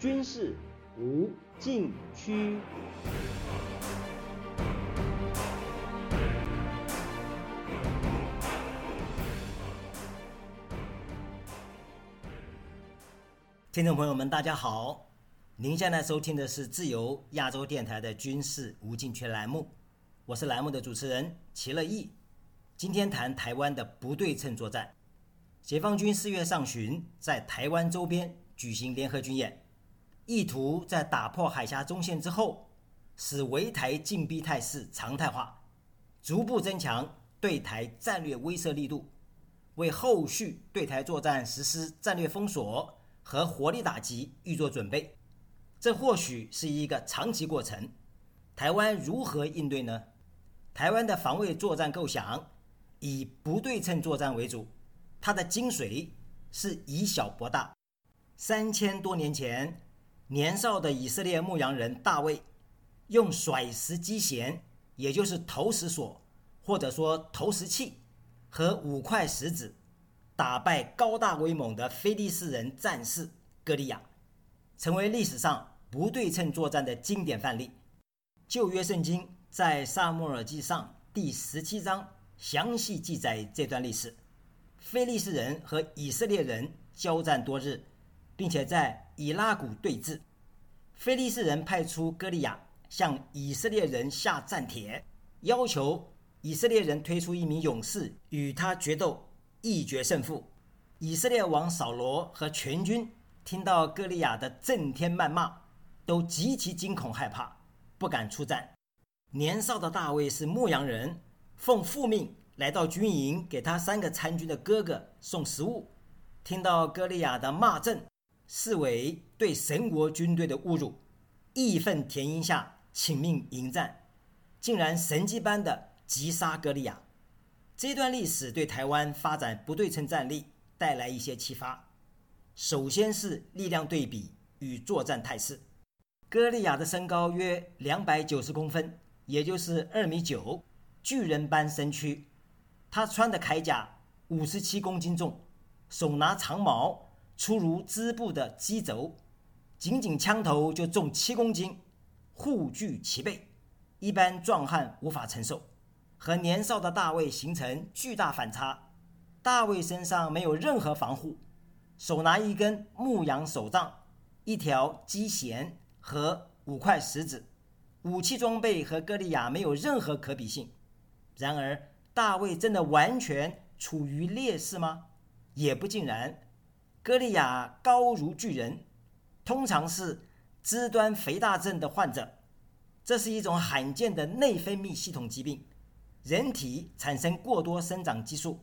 军事无禁区。听众朋友们，大家好！您现在收听的是自由亚洲电台的军事无禁区栏目，我是栏目的主持人齐乐意。今天谈台湾的不对称作战。解放军四月上旬在台湾周边举行联合军演，意图在打破海峡中线之后，使围台进逼态势常态化，逐步增强对台战略威慑力度，为后续对台作战实施战略封锁。和火力打击预做准备，这或许是一个长期过程。台湾如何应对呢？台湾的防卫作战构想以不对称作战为主，它的精髓是以小博大。三千多年前，年少的以色列牧羊人大卫用甩石机弦，也就是投石索或者说投石器和五块石子。打败高大威猛的菲利斯人战士歌利亚，成为历史上不对称作战的经典范例。旧约圣经在撒母耳记上第十七章详细记载这段历史。菲利斯人和以色列人交战多日，并且在以拉谷对峙。菲利斯人派出歌利亚向以色列人下战帖，要求以色列人推出一名勇士与他决斗。一决胜负，以色列王扫罗和全军听到歌利亚的震天谩骂，都极其惊恐害怕，不敢出战。年少的大卫是牧羊人，奉父命来到军营，给他三个参军的哥哥送食物。听到歌利亚的骂阵，视为对神国军队的侮辱，义愤填膺下，请命迎战，竟然神迹般的击杀歌利亚。这段历史对台湾发展不对称战力带来一些启发。首先是力量对比与作战态势。歌利亚的身高约两百九十公分，也就是二米九，巨人般身躯。他穿的铠甲五十七公斤重，手拿长矛，粗如织布的机轴，仅仅枪头就重七公斤，护具齐备，一般壮汉无法承受。和年少的大卫形成巨大反差。大卫身上没有任何防护，手拿一根牧羊手杖、一条机弦和五块石子，武器装备和歌利亚没有任何可比性。然而，大卫真的完全处于劣势吗？也不尽然。歌利亚高如巨人，通常是肢端肥大症的患者，这是一种罕见的内分泌系统疾病。人体产生过多生长激素，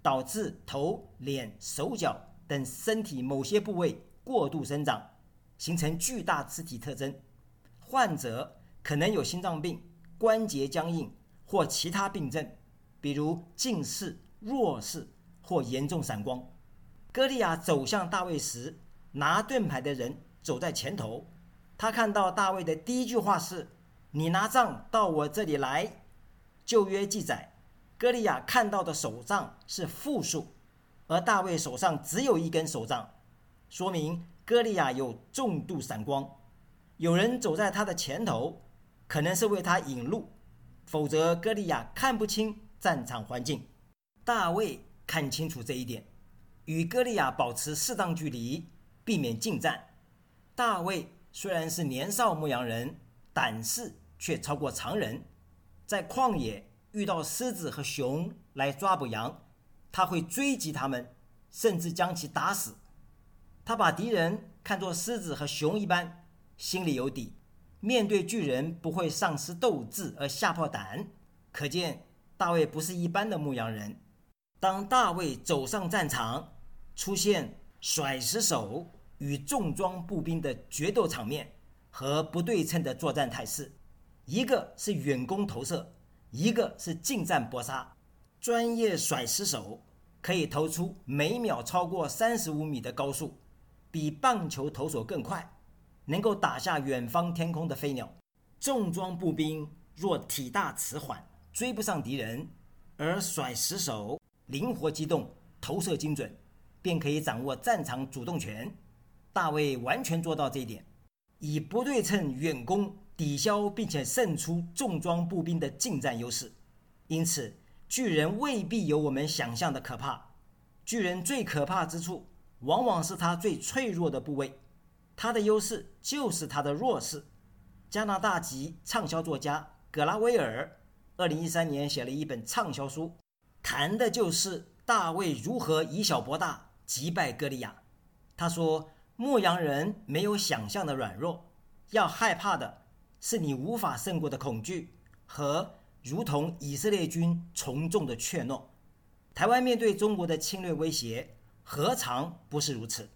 导致头、脸、手脚等身体某些部位过度生长，形成巨大肢体特征。患者可能有心脏病、关节僵硬或其他病症，比如近视、弱视或严重散光。歌利亚走向大卫时，拿盾牌的人走在前头。他看到大卫的第一句话是：“你拿杖到我这里来。”旧约记载，歌利亚看到的手杖是复数，而大卫手上只有一根手杖，说明歌利亚有重度散光。有人走在他的前头，可能是为他引路，否则歌利亚看不清战场环境。大卫看清楚这一点，与歌利亚保持适当距离，避免近战。大卫虽然是年少牧羊人，胆识却超过常人。在旷野遇到狮子和熊来抓捕羊，他会追击他们，甚至将其打死。他把敌人看作狮子和熊一般，心里有底。面对巨人不会丧失斗志而吓破胆。可见大卫不是一般的牧羊人。当大卫走上战场，出现甩石手与重装步兵的决斗场面和不对称的作战态势。一个是远攻投射，一个是近战搏杀。专业甩石手可以投出每秒超过三十五米的高速，比棒球投手更快，能够打下远方天空的飞鸟。重装步兵若体大迟缓，追不上敌人，而甩石手灵活机动，投射精准，便可以掌握战场主动权。大卫完全做到这一点，以不对称远攻抵消并且胜出重装步兵的近战优势。因此，巨人未必有我们想象的可怕。巨人最可怕之处，往往是他最脆弱的部位。他的优势就是他的弱势。加拿大籍畅销作家格拉威尔，二零一三年写了一本畅销书，谈的就是大卫如何以小博大，击败歌利亚。他说：“牧羊人没有想象的软弱，要害怕的是你无法胜过的恐惧和如同以色列军从众的怯懦。台湾面对中国的侵略威胁，何尝不是如此？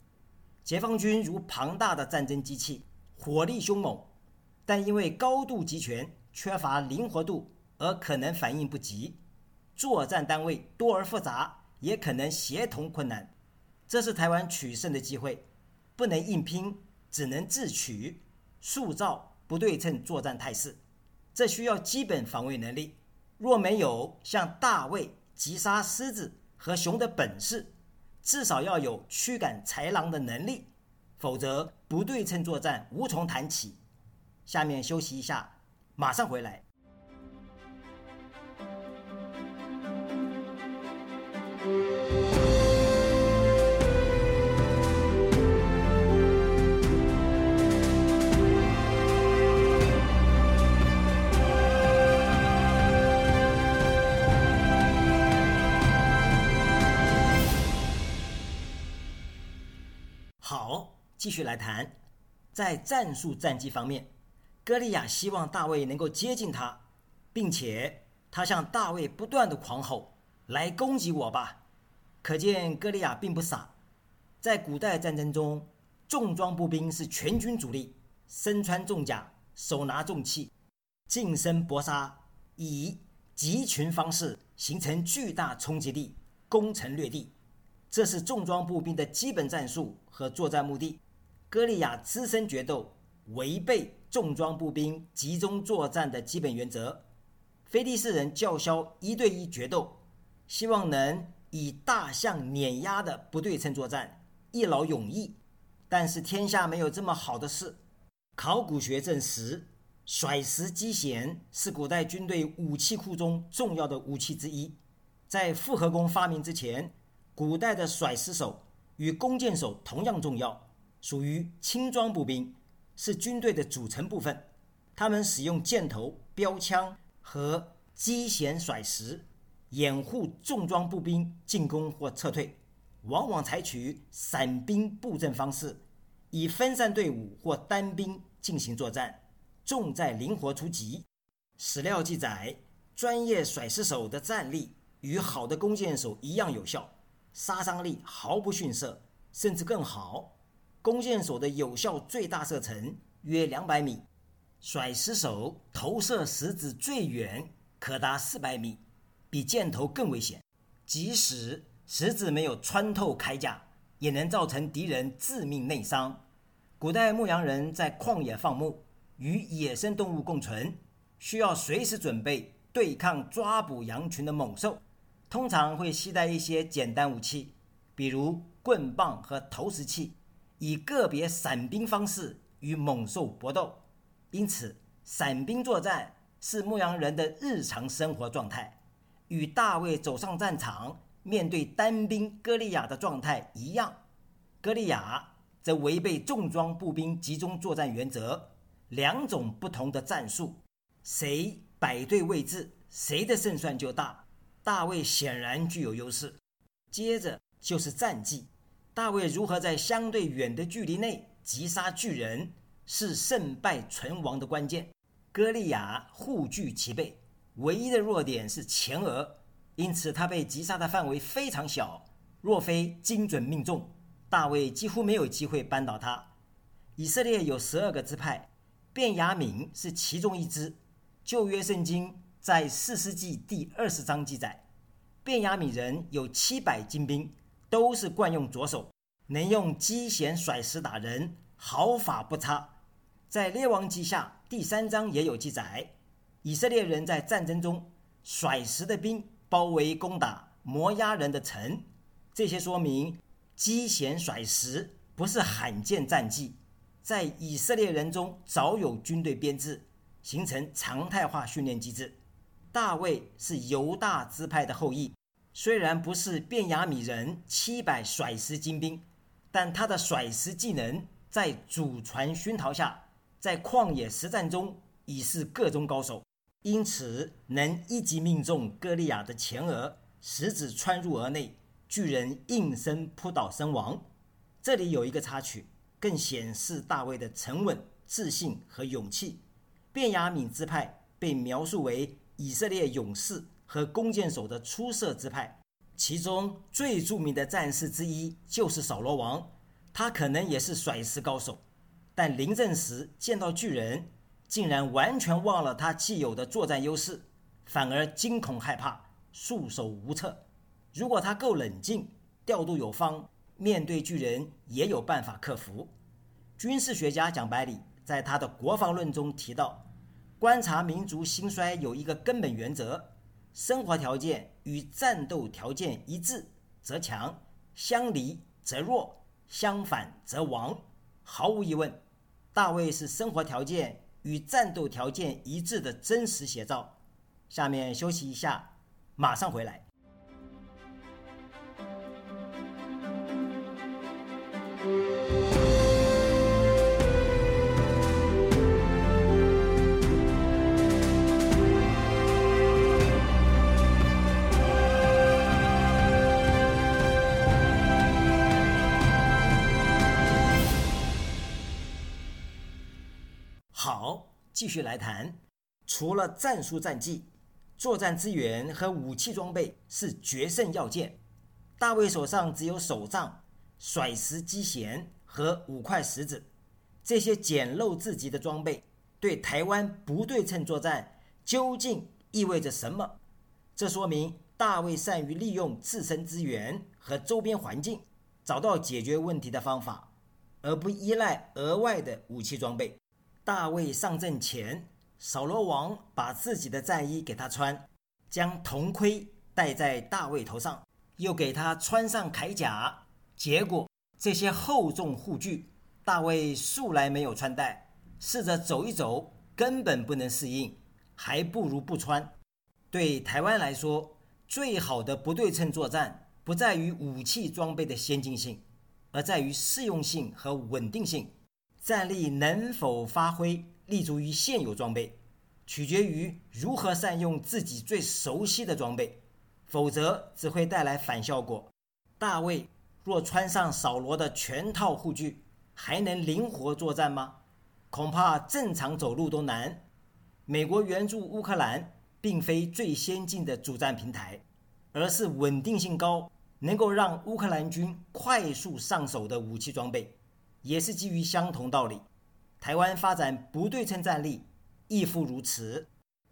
解放军如庞大的战争机器，火力凶猛。”但因为高度集权、缺乏灵活度而可能反应不及，作战单位多而复杂，也可能协同困难。这是台湾取胜的机会，不能硬拼，只能自取，塑造不对称作战态势。这需要基本防卫能力。若没有像大卫击杀狮子和熊的本事，至少要有驱赶豺狼的能力，否则不对称作战无从谈起。下面休息一下，马上回来。继续来谈，在战术战绩方面。歌利亚希望大卫能够接近他，并且他向大卫不断的狂吼：“来攻击我吧！”可见歌利亚并不傻。在古代战争中，重装步兵是全军主力，身穿重甲，手拿重器，近身搏杀，以集群方式形成巨大冲击力，攻城略地。这是重装步兵的基本战术和作战目的。歌利亚资深决斗，违背。重装步兵集中作战的基本原则，菲利士人叫嚣一对一决斗，希望能以大象碾压的不对称作战一劳永逸。但是天下没有这么好的事。考古学证实，甩石机弦是古代军队武器库中重要的武器之一。在复合弓发明之前，古代的甩石手与弓箭手同样重要，属于轻装步兵。是军队的组成部分，他们使用箭头、标枪和机弦甩石掩护重装步兵进攻或撤退，往往采取散兵布阵方式，以分散队伍或单兵进行作战，重在灵活出击。史料记载，专业甩石手的战力与好的弓箭手一样有效，杀伤力毫不逊色，甚至更好。弓箭手的有效最大射程约两百米，甩石手投射石子最远可达四百米，比箭头更危险。即使石子没有穿透铠甲，也能造成敌人致命内伤。古代牧羊人在旷野放牧，与野生动物共存，需要随时准备对抗抓捕羊群的猛兽，通常会携带一些简单武器，比如棍棒和投石器。以个别散兵方式与猛兽搏斗，因此散兵作战是牧羊人的日常生活状态，与大卫走上战场面对单兵歌利亚的状态一样。歌利亚则违背重装步兵集中作战原则，两种不同的战术，谁摆对位置，谁的胜算就大。大卫显然具有优势。接着就是战绩。大卫如何在相对远的距离内击杀巨人，是胜败存亡的关键。歌利亚护具齐备，唯一的弱点是前额，因此他被击杀的范围非常小。若非精准命中，大卫几乎没有机会扳倒他。以色列有十二个支派，便雅悯是其中一支。旧约圣经在四世纪第二十章记载，便雅悯人有七百精兵。都是惯用左手，能用机弦甩石打人，毫发不差。在列王记下第三章也有记载，以色列人在战争中甩石的兵包围攻打摩押人的城，这些说明机弦甩石不是罕见战绩，在以色列人中早有军队编制，形成常态化训练机制。大卫是犹大支派的后裔，虽然不是便雅米人七百甩石精兵，但他的甩石技能在祖传熏陶下，在旷野实战中已是个中高手，因此能一击命中歌利亚的前额，石子穿入额内，巨人应声扑倒身亡。这里有一个插曲，更显示大卫的沉稳、自信和勇气。便雅敏支派被描述为以色列勇士和弓箭手的出色之派，其中最著名的战士之一就是扫罗王，他可能也是甩石高手，但临阵时见到巨人，竟然完全忘了他既有的作战优势，反而惊恐害怕，束手无策。如果他够冷静，调度有方。面对巨人也有办法克服。军事学家蒋百里在他的《国防论》中提到，观察民族兴衰有一个根本原则：生活条件与战斗条件一致则强，相离则弱，相反则亡。毫无疑问，大卫是生活条件与战斗条件一致的真实写照。下面休息一下，马上回来。继续来谈。除了战术战绩，作战资源和武器装备是决胜要件。大卫手上只有手杖。甩石机弦和五块石子，这些简陋至极的装备，对台湾不对称作战究竟意味着什么？这说明大卫善于利用自身资源和周边环境，找到解决问题的方法，而不依赖额外的武器装备。大卫上阵前，扫罗王把自己的战衣给他穿，将铜盔戴在大卫头上，又给他穿上铠甲。结果，这些厚重护具，大卫素来没有穿戴，试着走一走，根本不能适应，还不如不穿。对台湾来说，最好的不对称作战，不在于武器装备的先进性，而在于适用性和稳定性。战力能否发挥，立足于现有装备，取决于如何善用自己最熟悉的装备，否则只会带来反效果。大卫。若穿上扫罗的全套护具，还能灵活作战吗？恐怕正常走路都难。美国援助乌克兰，并非最先进的主战平台，而是稳定性高、能够让乌克兰军快速上手的武器装备，也是基于相同道理。台湾发展不对称战力，亦复如此。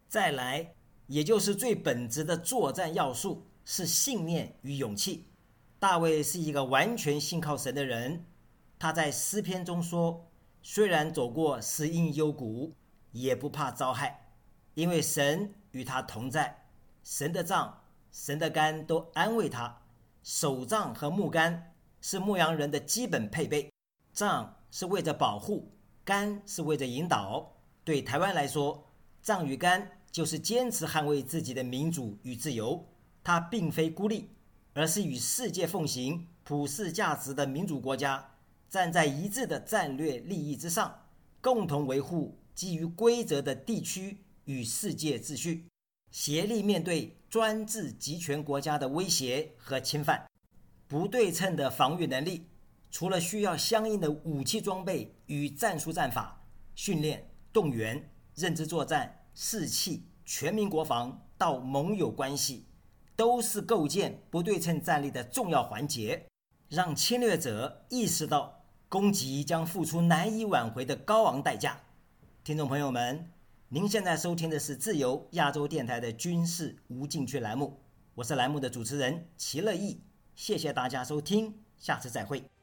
再来，也就是最本质的作战要素，是信念与勇气。大卫是一个完全信靠神的人，他在诗篇中说：“虽然走过死荫幽谷，也不怕遭害，因为神与他同在。神的杖、神的竿都安慰他。手杖和木竿是牧羊人的基本配备，杖是为着保护，干是为着引导。对台湾来说，杖与干就是坚持捍卫自己的民主与自由。他并非孤立。”而是与世界奉行普世价值的民主国家站在一致的战略利益之上，共同维护基于规则的地区与世界秩序，协力面对专制集权国家的威胁和侵犯。不对称的防御能力，除了需要相应的武器装备与战术战法训练、动员、认知作战、士气、全民国防到盟友关系。都是构建不对称战力的重要环节，让侵略者意识到攻击将付出难以挽回的高昂代价。听众朋友们，您现在收听的是自由亚洲电台的军事无禁区栏目，我是栏目的主持人齐乐意，谢谢大家收听，下次再会。